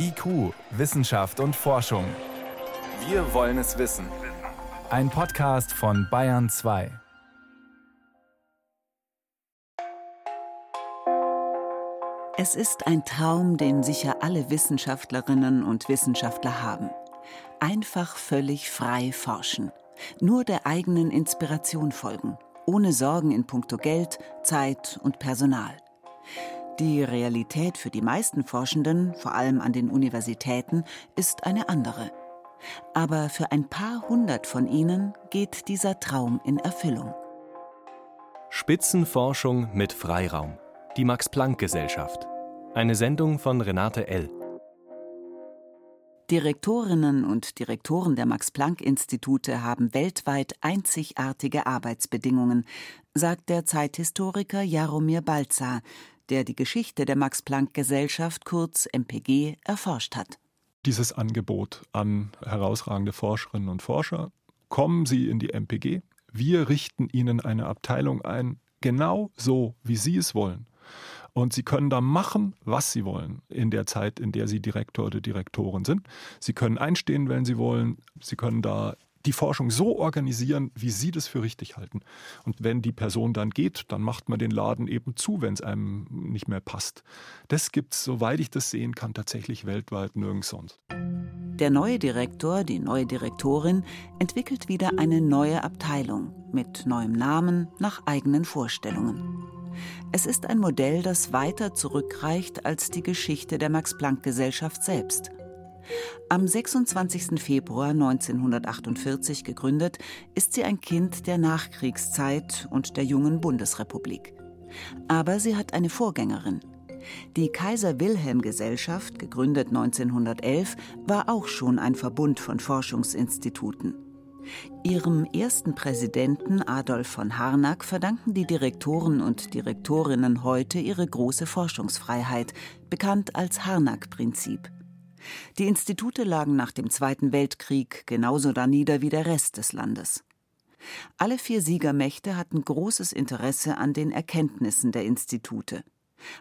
IQ, Wissenschaft und Forschung. Wir wollen es wissen. Ein Podcast von Bayern 2. Es ist ein Traum, den sicher alle Wissenschaftlerinnen und Wissenschaftler haben. Einfach völlig frei forschen. Nur der eigenen Inspiration folgen. Ohne Sorgen in puncto Geld, Zeit und Personal. Die Realität für die meisten Forschenden, vor allem an den Universitäten, ist eine andere. Aber für ein paar hundert von ihnen geht dieser Traum in Erfüllung. Spitzenforschung mit Freiraum. Die Max-Planck-Gesellschaft. Eine Sendung von Renate L. Direktorinnen und Direktoren der Max-Planck-Institute haben weltweit einzigartige Arbeitsbedingungen, sagt der Zeithistoriker Jaromir Balzer, der die Geschichte der Max-Planck-Gesellschaft kurz MPG erforscht hat. Dieses Angebot an herausragende Forscherinnen und Forscher, kommen Sie in die MPG, wir richten Ihnen eine Abteilung ein, genau so, wie Sie es wollen. Und Sie können da machen, was Sie wollen in der Zeit, in der Sie Direktor oder Direktorin sind. Sie können einstehen, wenn Sie wollen. Sie können da die Forschung so organisieren, wie Sie das für richtig halten. Und wenn die Person dann geht, dann macht man den Laden eben zu, wenn es einem nicht mehr passt. Das gibt es, soweit ich das sehen kann, tatsächlich weltweit nirgends sonst. Der neue Direktor, die neue Direktorin entwickelt wieder eine neue Abteilung mit neuem Namen nach eigenen Vorstellungen. Es ist ein Modell, das weiter zurückreicht als die Geschichte der Max-Planck-Gesellschaft selbst. Am 26. Februar 1948 gegründet, ist sie ein Kind der Nachkriegszeit und der jungen Bundesrepublik. Aber sie hat eine Vorgängerin. Die Kaiser Wilhelm Gesellschaft, gegründet 1911, war auch schon ein Verbund von Forschungsinstituten. Ihrem ersten Präsidenten Adolf von Harnack verdanken die Direktoren und Direktorinnen heute ihre große Forschungsfreiheit, bekannt als Harnack-Prinzip. Die Institute lagen nach dem Zweiten Weltkrieg genauso danieder wie der Rest des Landes. Alle vier Siegermächte hatten großes Interesse an den Erkenntnissen der Institute.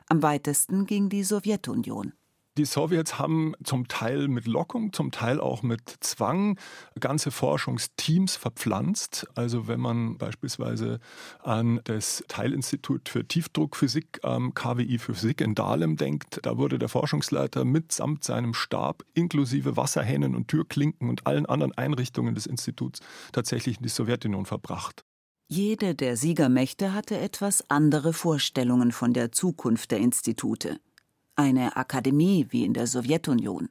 Am weitesten ging die Sowjetunion. Die Sowjets haben zum Teil mit Lockung, zum Teil auch mit Zwang ganze Forschungsteams verpflanzt. Also wenn man beispielsweise an das Teilinstitut für Tiefdruckphysik am KWI für Physik in Dahlem denkt, da wurde der Forschungsleiter mitsamt seinem Stab inklusive Wasserhähnen und Türklinken und allen anderen Einrichtungen des Instituts tatsächlich in die Sowjetunion verbracht. Jede der Siegermächte hatte etwas andere Vorstellungen von der Zukunft der Institute eine Akademie wie in der Sowjetunion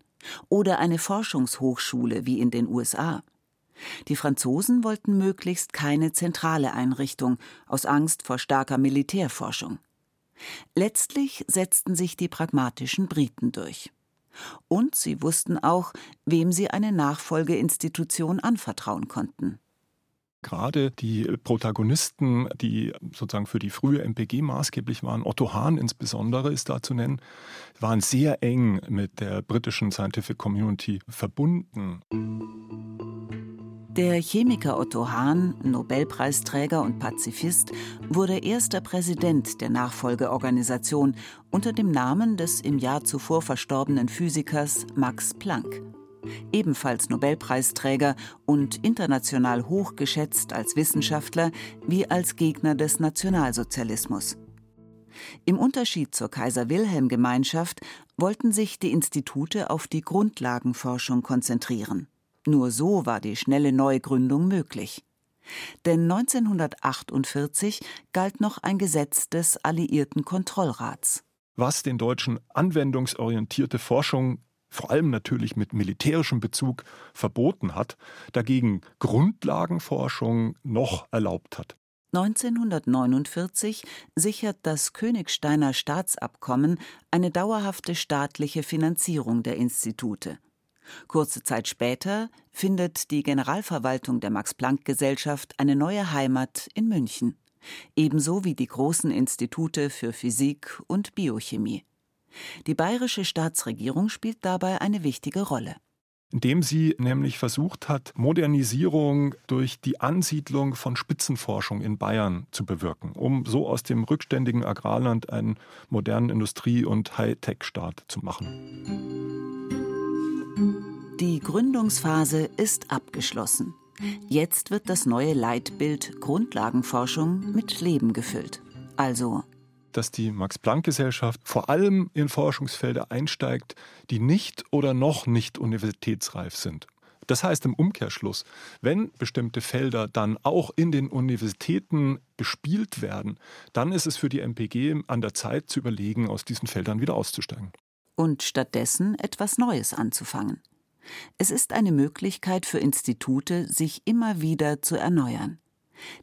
oder eine Forschungshochschule wie in den USA. Die Franzosen wollten möglichst keine zentrale Einrichtung aus Angst vor starker Militärforschung. Letztlich setzten sich die pragmatischen Briten durch. Und sie wussten auch, wem sie eine Nachfolgeinstitution anvertrauen konnten. Gerade die Protagonisten, die sozusagen für die frühe MPG maßgeblich waren, Otto Hahn insbesondere ist da zu nennen, waren sehr eng mit der britischen Scientific Community verbunden. Der Chemiker Otto Hahn, Nobelpreisträger und Pazifist, wurde erster Präsident der Nachfolgeorganisation unter dem Namen des im Jahr zuvor verstorbenen Physikers Max Planck ebenfalls Nobelpreisträger und international hochgeschätzt als Wissenschaftler wie als Gegner des Nationalsozialismus. Im Unterschied zur Kaiser Wilhelm Gemeinschaft wollten sich die Institute auf die Grundlagenforschung konzentrieren. Nur so war die schnelle Neugründung möglich. Denn 1948 galt noch ein Gesetz des Alliierten Kontrollrats. Was den Deutschen anwendungsorientierte Forschung vor allem natürlich mit militärischem Bezug verboten hat, dagegen Grundlagenforschung noch erlaubt hat. 1949 sichert das Königsteiner Staatsabkommen eine dauerhafte staatliche Finanzierung der Institute. Kurze Zeit später findet die Generalverwaltung der Max Planck Gesellschaft eine neue Heimat in München, ebenso wie die großen Institute für Physik und Biochemie. Die bayerische Staatsregierung spielt dabei eine wichtige Rolle indem sie nämlich versucht hat, Modernisierung durch die Ansiedlung von Spitzenforschung in Bayern zu bewirken, um so aus dem rückständigen Agrarland einen modernen Industrie- und Hightech-Staat zu machen. Die Gründungsphase ist abgeschlossen. Jetzt wird das neue Leitbild Grundlagenforschung mit Leben gefüllt. Also dass die Max-Planck-Gesellschaft vor allem in Forschungsfelder einsteigt, die nicht oder noch nicht universitätsreif sind. Das heißt im Umkehrschluss, wenn bestimmte Felder dann auch in den Universitäten bespielt werden, dann ist es für die MPG an der Zeit zu überlegen, aus diesen Feldern wieder auszusteigen. Und stattdessen etwas Neues anzufangen. Es ist eine Möglichkeit für Institute, sich immer wieder zu erneuern.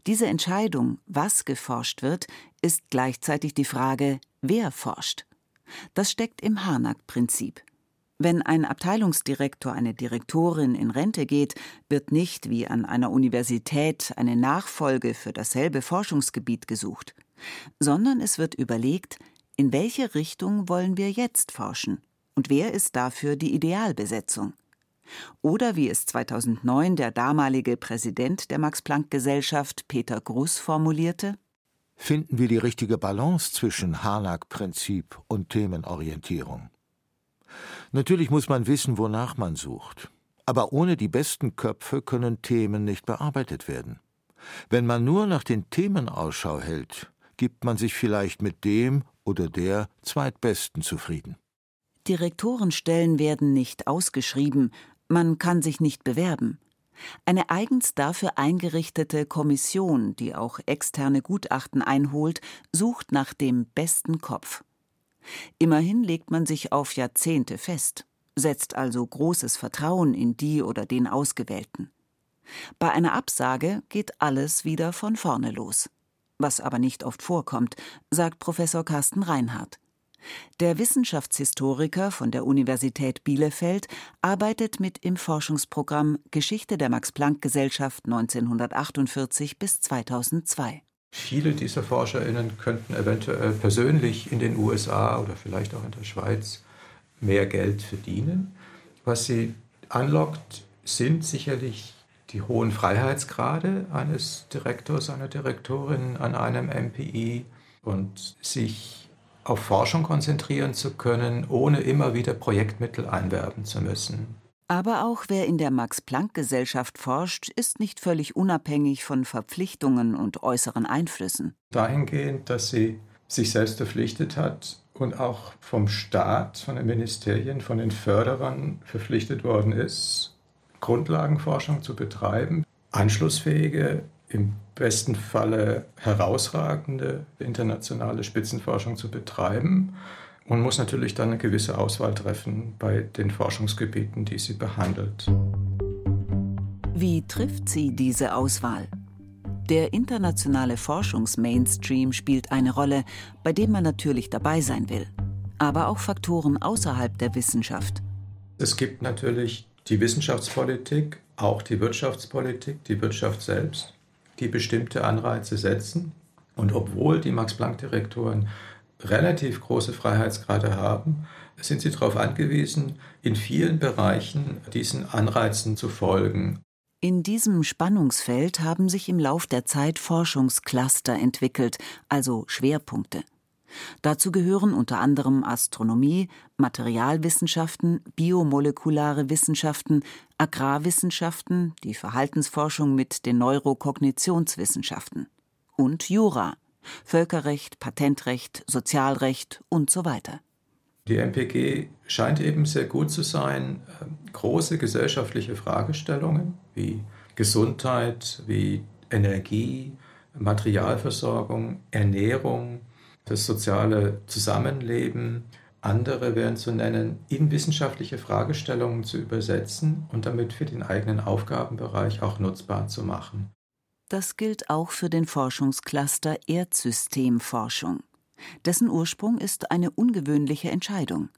Diese Entscheidung, was geforscht wird, ist gleichzeitig die Frage, wer forscht. Das steckt im Harnack-Prinzip. Wenn ein Abteilungsdirektor, eine Direktorin in Rente geht, wird nicht wie an einer Universität eine Nachfolge für dasselbe Forschungsgebiet gesucht, sondern es wird überlegt, in welche Richtung wollen wir jetzt forschen und wer ist dafür die Idealbesetzung. Oder wie es 2009 der damalige Präsident der Max-Planck-Gesellschaft Peter Gruss formulierte: Finden wir die richtige Balance zwischen Harnack-Prinzip und Themenorientierung. Natürlich muss man wissen, wonach man sucht. Aber ohne die besten Köpfe können Themen nicht bearbeitet werden. Wenn man nur nach den Themen Ausschau hält, gibt man sich vielleicht mit dem oder der Zweitbesten zufrieden. Direktorenstellen werden nicht ausgeschrieben, man kann sich nicht bewerben. Eine eigens dafür eingerichtete Kommission, die auch externe Gutachten einholt, sucht nach dem besten Kopf. Immerhin legt man sich auf Jahrzehnte fest, setzt also großes Vertrauen in die oder den Ausgewählten. Bei einer Absage geht alles wieder von vorne los. Was aber nicht oft vorkommt, sagt Professor Carsten Reinhardt. Der Wissenschaftshistoriker von der Universität Bielefeld arbeitet mit im Forschungsprogramm Geschichte der Max-Planck-Gesellschaft 1948 bis 2002. Viele dieser ForscherInnen könnten eventuell persönlich in den USA oder vielleicht auch in der Schweiz mehr Geld verdienen. Was sie anlockt, sind sicherlich die hohen Freiheitsgrade eines Direktors, einer Direktorin an einem MPI und sich auf Forschung konzentrieren zu können, ohne immer wieder Projektmittel einwerben zu müssen. Aber auch wer in der Max-Planck-Gesellschaft forscht, ist nicht völlig unabhängig von Verpflichtungen und äußeren Einflüssen. Dahingehend, dass sie sich selbst verpflichtet hat und auch vom Staat, von den Ministerien, von den Förderern verpflichtet worden ist, Grundlagenforschung zu betreiben, anschlussfähige im besten Falle herausragende internationale Spitzenforschung zu betreiben und muss natürlich dann eine gewisse Auswahl treffen bei den Forschungsgebieten, die sie behandelt. Wie trifft sie diese Auswahl? Der internationale Forschungsmainstream spielt eine Rolle, bei dem man natürlich dabei sein will, aber auch Faktoren außerhalb der Wissenschaft. Es gibt natürlich die Wissenschaftspolitik, auch die Wirtschaftspolitik, die Wirtschaft selbst die bestimmte Anreize setzen. Und obwohl die Max-Planck-Direktoren relativ große Freiheitsgrade haben, sind sie darauf angewiesen, in vielen Bereichen diesen Anreizen zu folgen. In diesem Spannungsfeld haben sich im Lauf der Zeit Forschungscluster entwickelt, also Schwerpunkte. Dazu gehören unter anderem Astronomie, Materialwissenschaften, biomolekulare Wissenschaften, Agrarwissenschaften, die Verhaltensforschung mit den Neurokognitionswissenschaften und Jura, Völkerrecht, Patentrecht, Sozialrecht und so weiter. Die MPG scheint eben sehr gut zu sein, ähm, große gesellschaftliche Fragestellungen wie Gesundheit, wie Energie, Materialversorgung, Ernährung, das soziale Zusammenleben, andere wären zu nennen, in wissenschaftliche Fragestellungen zu übersetzen und damit für den eigenen Aufgabenbereich auch nutzbar zu machen. Das gilt auch für den Forschungscluster Erdsystemforschung. Dessen Ursprung ist eine ungewöhnliche Entscheidung.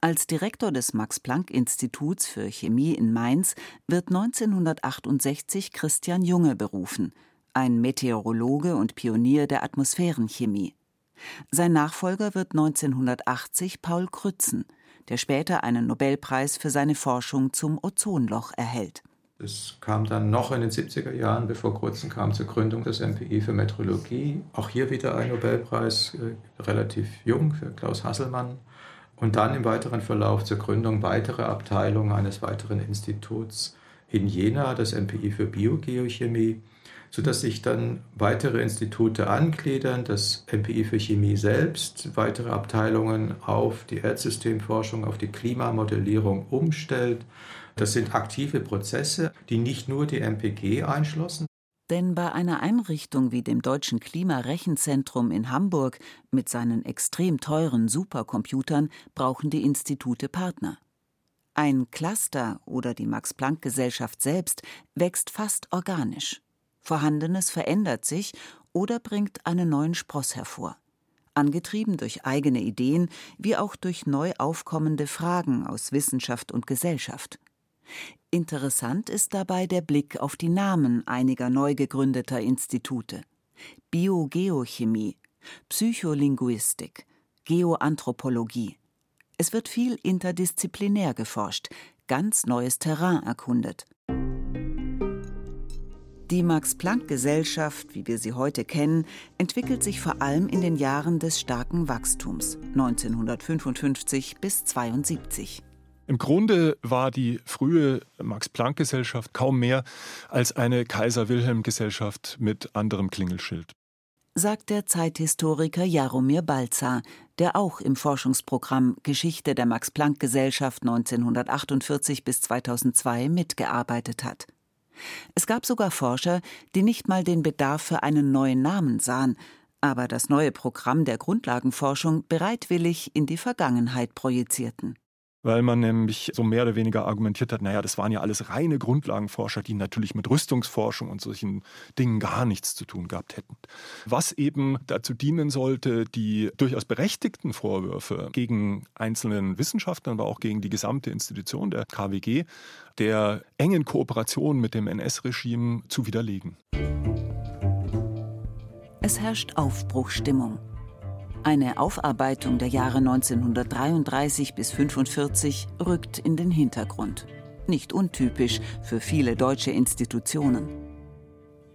Als Direktor des Max-Planck-Instituts für Chemie in Mainz wird 1968 Christian Junge berufen, ein Meteorologe und Pionier der Atmosphärenchemie. Sein Nachfolger wird 1980 Paul Krützen, der später einen Nobelpreis für seine Forschung zum Ozonloch erhält. Es kam dann noch in den 70er Jahren, bevor Krützen kam, zur Gründung des MPI für Meteorologie. Auch hier wieder ein Nobelpreis, äh, relativ jung, für Klaus Hasselmann. und dann im weiteren Verlauf zur Gründung weiterer Abteilungen eines weiteren Instituts in Jena, das MPI für Biogeochemie, sodass sich dann weitere Institute angliedern, das MPI für Chemie selbst, weitere Abteilungen auf die Erdsystemforschung, auf die Klimamodellierung umstellt. Das sind aktive Prozesse, die nicht nur die MPG einschlossen. Denn bei einer Einrichtung wie dem Deutschen Klimarechenzentrum in Hamburg mit seinen extrem teuren Supercomputern brauchen die Institute Partner. Ein Cluster oder die Max-Planck-Gesellschaft selbst wächst fast organisch. Vorhandenes verändert sich oder bringt einen neuen Spross hervor. Angetrieben durch eigene Ideen wie auch durch neu aufkommende Fragen aus Wissenschaft und Gesellschaft. Interessant ist dabei der Blick auf die Namen einiger neu gegründeter Institute. Biogeochemie, Psycholinguistik, Geoanthropologie. Es wird viel interdisziplinär geforscht, ganz neues Terrain erkundet. Die Max-Planck-Gesellschaft, wie wir sie heute kennen, entwickelt sich vor allem in den Jahren des starken Wachstums 1955 bis 1972. Im Grunde war die frühe Max-Planck-Gesellschaft kaum mehr als eine Kaiser-Wilhelm-Gesellschaft mit anderem Klingelschild. Sagt der Zeithistoriker Jaromir Balzer, der auch im Forschungsprogramm Geschichte der Max-Planck-Gesellschaft 1948 bis 2002 mitgearbeitet hat. Es gab sogar Forscher, die nicht mal den Bedarf für einen neuen Namen sahen, aber das neue Programm der Grundlagenforschung bereitwillig in die Vergangenheit projizierten weil man nämlich so mehr oder weniger argumentiert hat, naja, das waren ja alles reine Grundlagenforscher, die natürlich mit Rüstungsforschung und solchen Dingen gar nichts zu tun gehabt hätten. Was eben dazu dienen sollte, die durchaus berechtigten Vorwürfe gegen einzelnen Wissenschaftlern, aber auch gegen die gesamte Institution der KWG, der engen Kooperation mit dem NS-Regime zu widerlegen. Es herrscht Aufbruchstimmung. Eine Aufarbeitung der Jahre 1933 bis 1945 rückt in den Hintergrund. Nicht untypisch für viele deutsche Institutionen.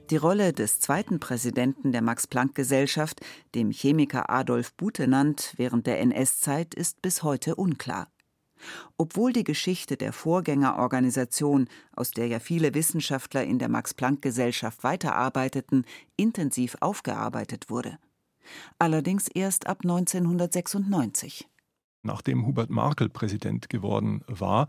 Die Rolle des zweiten Präsidenten der Max-Planck-Gesellschaft, dem Chemiker Adolf Butenandt, während der NS-Zeit ist bis heute unklar. Obwohl die Geschichte der Vorgängerorganisation, aus der ja viele Wissenschaftler in der Max-Planck-Gesellschaft weiterarbeiteten, intensiv aufgearbeitet wurde allerdings erst ab 1996 nachdem Hubert Markel Präsident geworden war,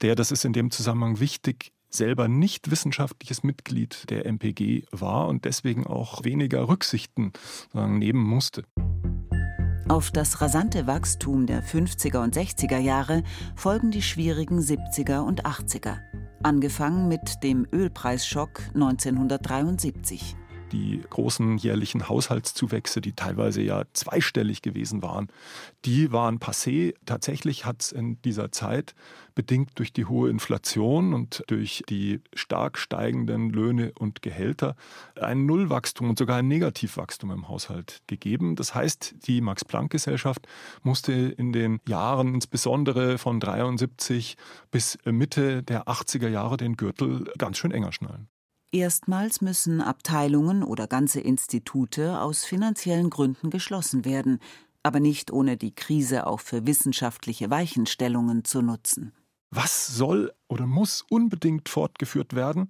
der, das ist in dem Zusammenhang wichtig, selber nicht wissenschaftliches Mitglied der MPG war und deswegen auch weniger Rücksichten nehmen musste. Auf das rasante Wachstum der 50er und 60er Jahre folgen die schwierigen 70er und 80er, angefangen mit dem Ölpreisschock 1973 die großen jährlichen Haushaltszuwächse, die teilweise ja zweistellig gewesen waren, die waren passé. Tatsächlich hat es in dieser Zeit, bedingt durch die hohe Inflation und durch die stark steigenden Löhne und Gehälter, ein Nullwachstum und sogar ein Negativwachstum im Haushalt gegeben. Das heißt, die Max-Planck-Gesellschaft musste in den Jahren, insbesondere von 73 bis Mitte der 80er Jahre, den Gürtel ganz schön enger schnallen. Erstmals müssen Abteilungen oder ganze Institute aus finanziellen Gründen geschlossen werden, aber nicht ohne die Krise auch für wissenschaftliche Weichenstellungen zu nutzen. Was soll oder muss unbedingt fortgeführt werden?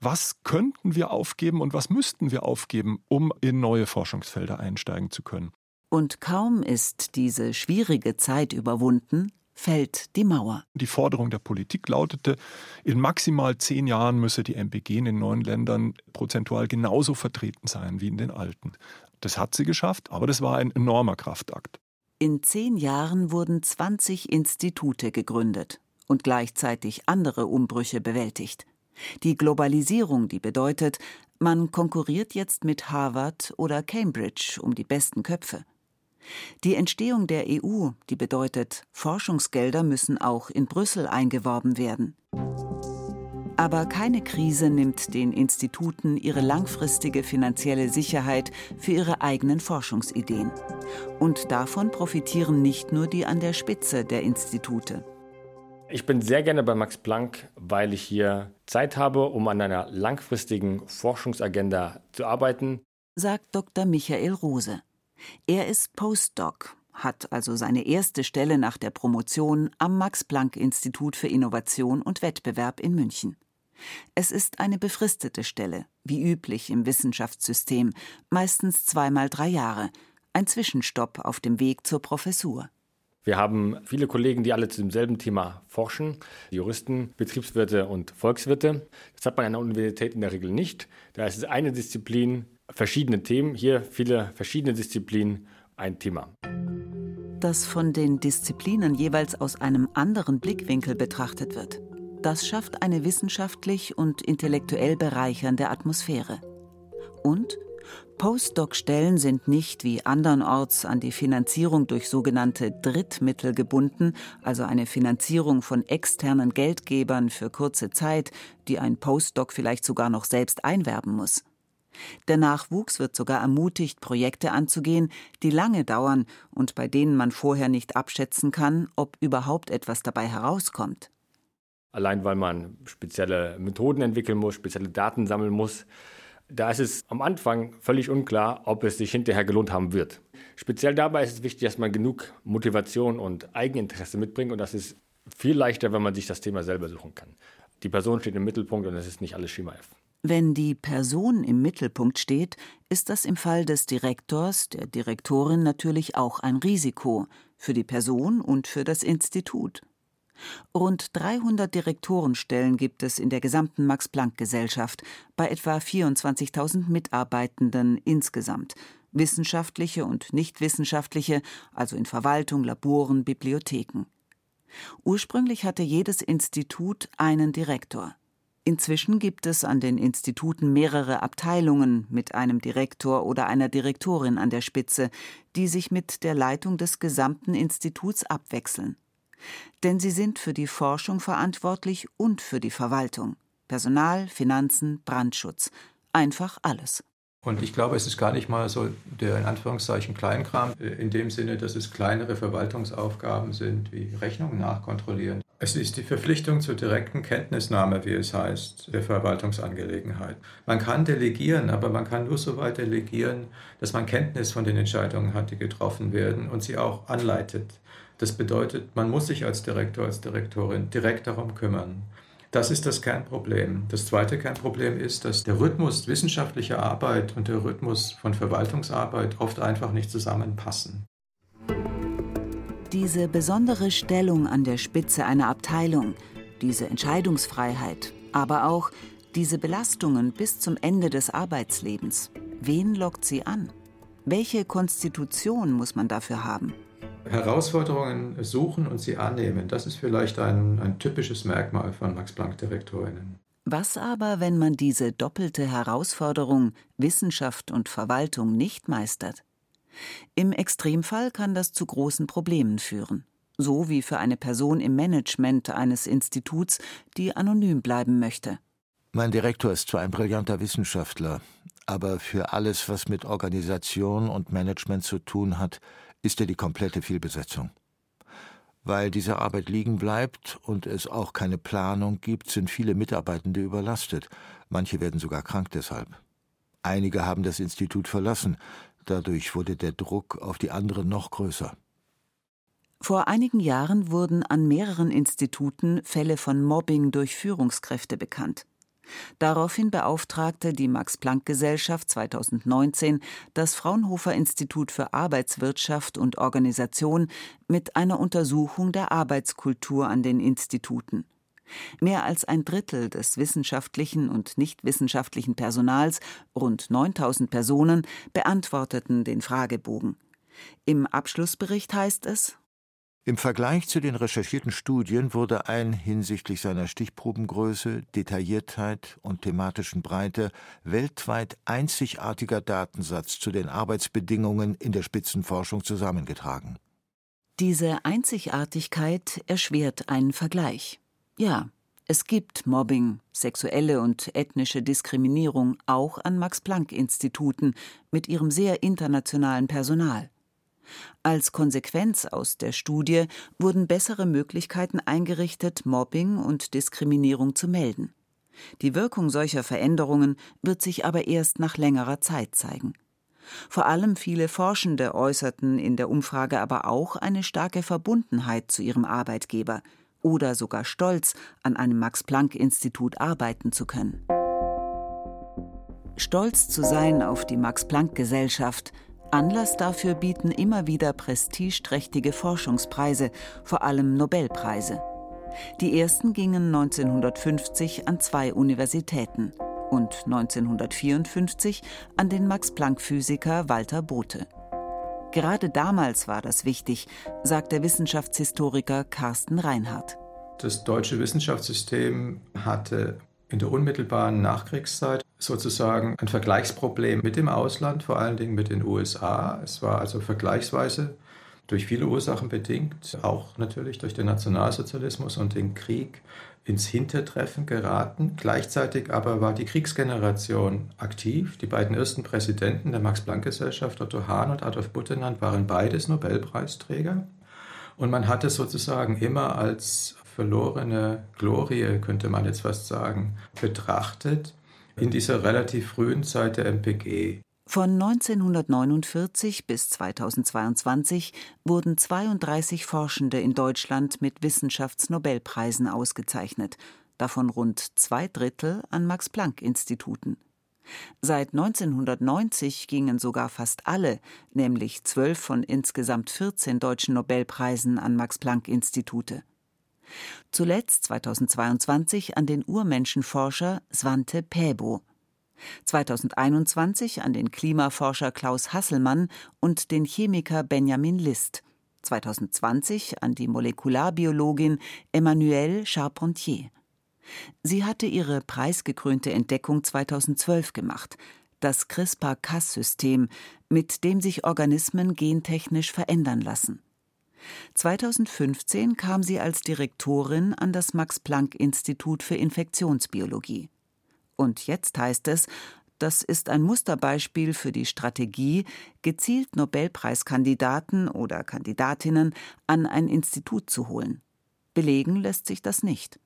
Was könnten wir aufgeben und was müssten wir aufgeben, um in neue Forschungsfelder einsteigen zu können? Und kaum ist diese schwierige Zeit überwunden, fällt die Mauer. Die Forderung der Politik lautete, in maximal zehn Jahren müsse die MPG in den neuen Ländern prozentual genauso vertreten sein wie in den alten. Das hat sie geschafft, aber das war ein enormer Kraftakt. In zehn Jahren wurden 20 Institute gegründet und gleichzeitig andere Umbrüche bewältigt. Die Globalisierung, die bedeutet, man konkurriert jetzt mit Harvard oder Cambridge um die besten Köpfe. Die Entstehung der EU, die bedeutet, Forschungsgelder müssen auch in Brüssel eingeworben werden. Aber keine Krise nimmt den Instituten ihre langfristige finanzielle Sicherheit für ihre eigenen Forschungsideen. Und davon profitieren nicht nur die an der Spitze der Institute. Ich bin sehr gerne bei Max Planck, weil ich hier Zeit habe, um an einer langfristigen Forschungsagenda zu arbeiten, sagt Dr. Michael Rose. Er ist Postdoc, hat also seine erste Stelle nach der Promotion am Max-Planck-Institut für Innovation und Wettbewerb in München. Es ist eine befristete Stelle, wie üblich im Wissenschaftssystem, meistens zweimal drei Jahre, ein Zwischenstopp auf dem Weg zur Professur. Wir haben viele Kollegen, die alle zu demselben Thema forschen, Juristen, Betriebswirte und Volkswirte. Das hat man an der Universität in der Regel nicht. Da ist es eine Disziplin, verschiedene Themen, hier viele verschiedene Disziplinen, ein Thema. Das von den Disziplinen jeweils aus einem anderen Blickwinkel betrachtet wird. Das schafft eine wissenschaftlich und intellektuell bereichernde Atmosphäre. Und Postdoc-Stellen sind nicht wie andernorts an die Finanzierung durch sogenannte Drittmittel gebunden, also eine Finanzierung von externen Geldgebern für kurze Zeit, die ein Postdoc vielleicht sogar noch selbst einwerben muss. Der Nachwuchs wird sogar ermutigt, Projekte anzugehen, die lange dauern und bei denen man vorher nicht abschätzen kann, ob überhaupt etwas dabei herauskommt. Allein weil man spezielle Methoden entwickeln muss, spezielle Daten sammeln muss, da ist es am Anfang völlig unklar, ob es sich hinterher gelohnt haben wird. Speziell dabei ist es wichtig, dass man genug Motivation und Eigeninteresse mitbringt und das ist viel leichter, wenn man sich das Thema selber suchen kann. Die Person steht im Mittelpunkt und es ist nicht alles Schema F. Wenn die Person im Mittelpunkt steht, ist das im Fall des Direktors, der Direktorin natürlich auch ein Risiko für die Person und für das Institut. Rund 300 Direktorenstellen gibt es in der gesamten Max-Planck-Gesellschaft bei etwa 24.000 Mitarbeitenden insgesamt, wissenschaftliche und nichtwissenschaftliche, also in Verwaltung, Laboren, Bibliotheken. Ursprünglich hatte jedes Institut einen Direktor. Inzwischen gibt es an den Instituten mehrere Abteilungen mit einem Direktor oder einer Direktorin an der Spitze, die sich mit der Leitung des gesamten Instituts abwechseln. Denn sie sind für die Forschung verantwortlich und für die Verwaltung. Personal, Finanzen, Brandschutz. Einfach alles. Und ich glaube, es ist gar nicht mal so der in Anführungszeichen Kleinkram, äh, in dem Sinne, dass es kleinere Verwaltungsaufgaben sind, wie Rechnungen nachkontrollieren. Es ist die Verpflichtung zur direkten Kenntnisnahme, wie es heißt, der Verwaltungsangelegenheit. Man kann delegieren, aber man kann nur so weit delegieren, dass man Kenntnis von den Entscheidungen hat, die getroffen werden und sie auch anleitet. Das bedeutet, man muss sich als Direktor, als Direktorin direkt darum kümmern. Das ist das Kernproblem. Das zweite Kernproblem ist, dass der Rhythmus wissenschaftlicher Arbeit und der Rhythmus von Verwaltungsarbeit oft einfach nicht zusammenpassen. Diese besondere Stellung an der Spitze einer Abteilung, diese Entscheidungsfreiheit, aber auch diese Belastungen bis zum Ende des Arbeitslebens. Wen lockt sie an? Welche Konstitution muss man dafür haben? Herausforderungen suchen und sie annehmen, das ist vielleicht ein, ein typisches Merkmal von Max-Planck-Direktorinnen. Was aber, wenn man diese doppelte Herausforderung Wissenschaft und Verwaltung nicht meistert? Im Extremfall kann das zu großen Problemen führen, so wie für eine Person im Management eines Instituts, die anonym bleiben möchte. Mein Direktor ist zwar ein brillanter Wissenschaftler, aber für alles, was mit Organisation und Management zu tun hat, ist er die komplette Fehlbesetzung. Weil diese Arbeit liegen bleibt und es auch keine Planung gibt, sind viele Mitarbeitende überlastet. Manche werden sogar krank deshalb. Einige haben das Institut verlassen. Dadurch wurde der Druck auf die anderen noch größer. Vor einigen Jahren wurden an mehreren Instituten Fälle von Mobbing durch Führungskräfte bekannt. Daraufhin beauftragte die Max-Planck-Gesellschaft 2019 das Fraunhofer Institut für Arbeitswirtschaft und Organisation mit einer Untersuchung der Arbeitskultur an den Instituten. Mehr als ein Drittel des wissenschaftlichen und nichtwissenschaftlichen Personals, rund 9000 Personen, beantworteten den Fragebogen. Im Abschlussbericht heißt es im Vergleich zu den recherchierten Studien wurde ein hinsichtlich seiner Stichprobengröße, Detailliertheit und thematischen Breite weltweit einzigartiger Datensatz zu den Arbeitsbedingungen in der Spitzenforschung zusammengetragen. Diese Einzigartigkeit erschwert einen Vergleich. Ja, es gibt Mobbing, sexuelle und ethnische Diskriminierung auch an Max Planck Instituten mit ihrem sehr internationalen Personal. Als Konsequenz aus der Studie wurden bessere Möglichkeiten eingerichtet, Mobbing und Diskriminierung zu melden. Die Wirkung solcher Veränderungen wird sich aber erst nach längerer Zeit zeigen. Vor allem viele Forschende äußerten in der Umfrage aber auch eine starke Verbundenheit zu ihrem Arbeitgeber oder sogar Stolz, an einem Max-Planck-Institut arbeiten zu können. Stolz zu sein auf die Max-Planck-Gesellschaft, Anlass dafür bieten immer wieder prestigeträchtige Forschungspreise, vor allem Nobelpreise. Die ersten gingen 1950 an zwei Universitäten und 1954 an den Max-Planck-Physiker Walter Bothe. Gerade damals war das wichtig, sagt der Wissenschaftshistoriker Carsten Reinhardt. Das deutsche Wissenschaftssystem hatte in der unmittelbaren Nachkriegszeit sozusagen ein Vergleichsproblem mit dem Ausland, vor allen Dingen mit den USA. Es war also vergleichsweise durch viele Ursachen bedingt, auch natürlich durch den Nationalsozialismus und den Krieg, ins Hintertreffen geraten. Gleichzeitig aber war die Kriegsgeneration aktiv. Die beiden ersten Präsidenten der Max-Planck-Gesellschaft, Otto Hahn und Adolf Butenandt, waren beides Nobelpreisträger. Und man hatte sozusagen immer als verlorene Glorie, könnte man jetzt fast sagen, betrachtet in dieser relativ frühen Zeit der MPG. Von 1949 bis 2022 wurden 32 Forschende in Deutschland mit Wissenschaftsnobelpreisen ausgezeichnet, davon rund zwei Drittel an Max-Planck-Instituten. Seit 1990 gingen sogar fast alle, nämlich zwölf von insgesamt 14 deutschen Nobelpreisen an Max-Planck-Institute. Zuletzt 2022 an den Urmenschenforscher Svante Pääbo. 2021 an den Klimaforscher Klaus Hasselmann und den Chemiker Benjamin List. 2020 an die Molekularbiologin Emmanuelle Charpentier. Sie hatte ihre preisgekrönte Entdeckung 2012 gemacht, das CRISPR-Cas-System, mit dem sich Organismen gentechnisch verändern lassen. 2015 kam sie als Direktorin an das Max-Planck-Institut für Infektionsbiologie. Und jetzt heißt es, das ist ein Musterbeispiel für die Strategie, gezielt Nobelpreiskandidaten oder Kandidatinnen an ein Institut zu holen. Belegen lässt sich das nicht.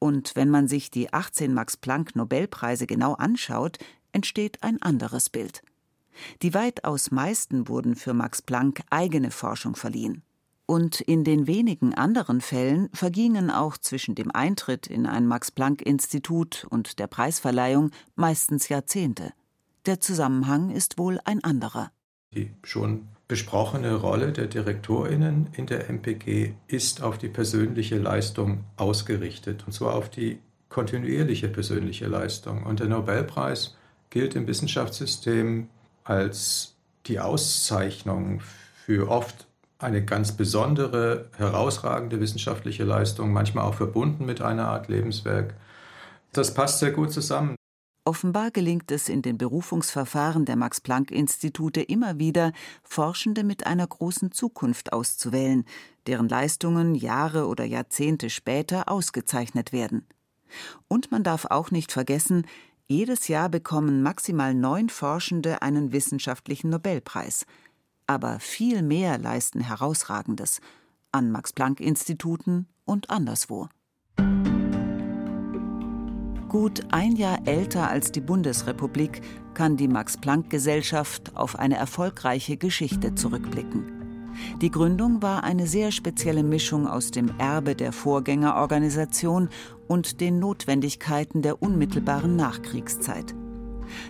Und wenn man sich die 18 Max Planck Nobelpreise genau anschaut, entsteht ein anderes Bild. Die weitaus meisten wurden für Max Planck eigene Forschung verliehen. Und in den wenigen anderen Fällen vergingen auch zwischen dem Eintritt in ein Max-Planck-Institut und der Preisverleihung meistens Jahrzehnte. Der Zusammenhang ist wohl ein anderer. Die schon besprochene Rolle der Direktorinnen in der MPG ist auf die persönliche Leistung ausgerichtet, und zwar auf die kontinuierliche persönliche Leistung. Und der Nobelpreis gilt im Wissenschaftssystem als die Auszeichnung für oft eine ganz besondere, herausragende wissenschaftliche Leistung, manchmal auch verbunden mit einer Art Lebenswerk. Das passt sehr gut zusammen. Offenbar gelingt es in den Berufungsverfahren der Max-Planck-Institute immer wieder, Forschende mit einer großen Zukunft auszuwählen, deren Leistungen Jahre oder Jahrzehnte später ausgezeichnet werden. Und man darf auch nicht vergessen, jedes Jahr bekommen maximal neun Forschende einen wissenschaftlichen Nobelpreis aber viel mehr leisten Herausragendes an Max-Planck-Instituten und anderswo. Gut ein Jahr älter als die Bundesrepublik kann die Max-Planck-Gesellschaft auf eine erfolgreiche Geschichte zurückblicken. Die Gründung war eine sehr spezielle Mischung aus dem Erbe der Vorgängerorganisation und den Notwendigkeiten der unmittelbaren Nachkriegszeit.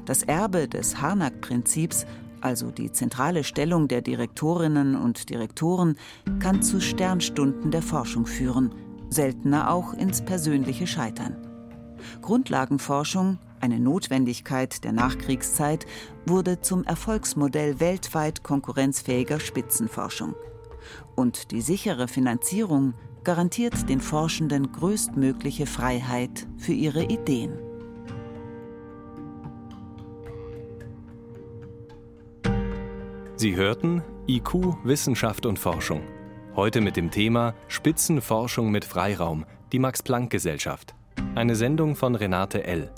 Das Erbe des Harnack-Prinzips also die zentrale Stellung der Direktorinnen und Direktoren, kann zu Sternstunden der Forschung führen, seltener auch ins persönliche Scheitern. Grundlagenforschung, eine Notwendigkeit der Nachkriegszeit, wurde zum Erfolgsmodell weltweit konkurrenzfähiger Spitzenforschung. Und die sichere Finanzierung garantiert den Forschenden größtmögliche Freiheit für ihre Ideen. Sie hörten IQ, Wissenschaft und Forschung. Heute mit dem Thema Spitzenforschung mit Freiraum, die Max-Planck-Gesellschaft. Eine Sendung von Renate L.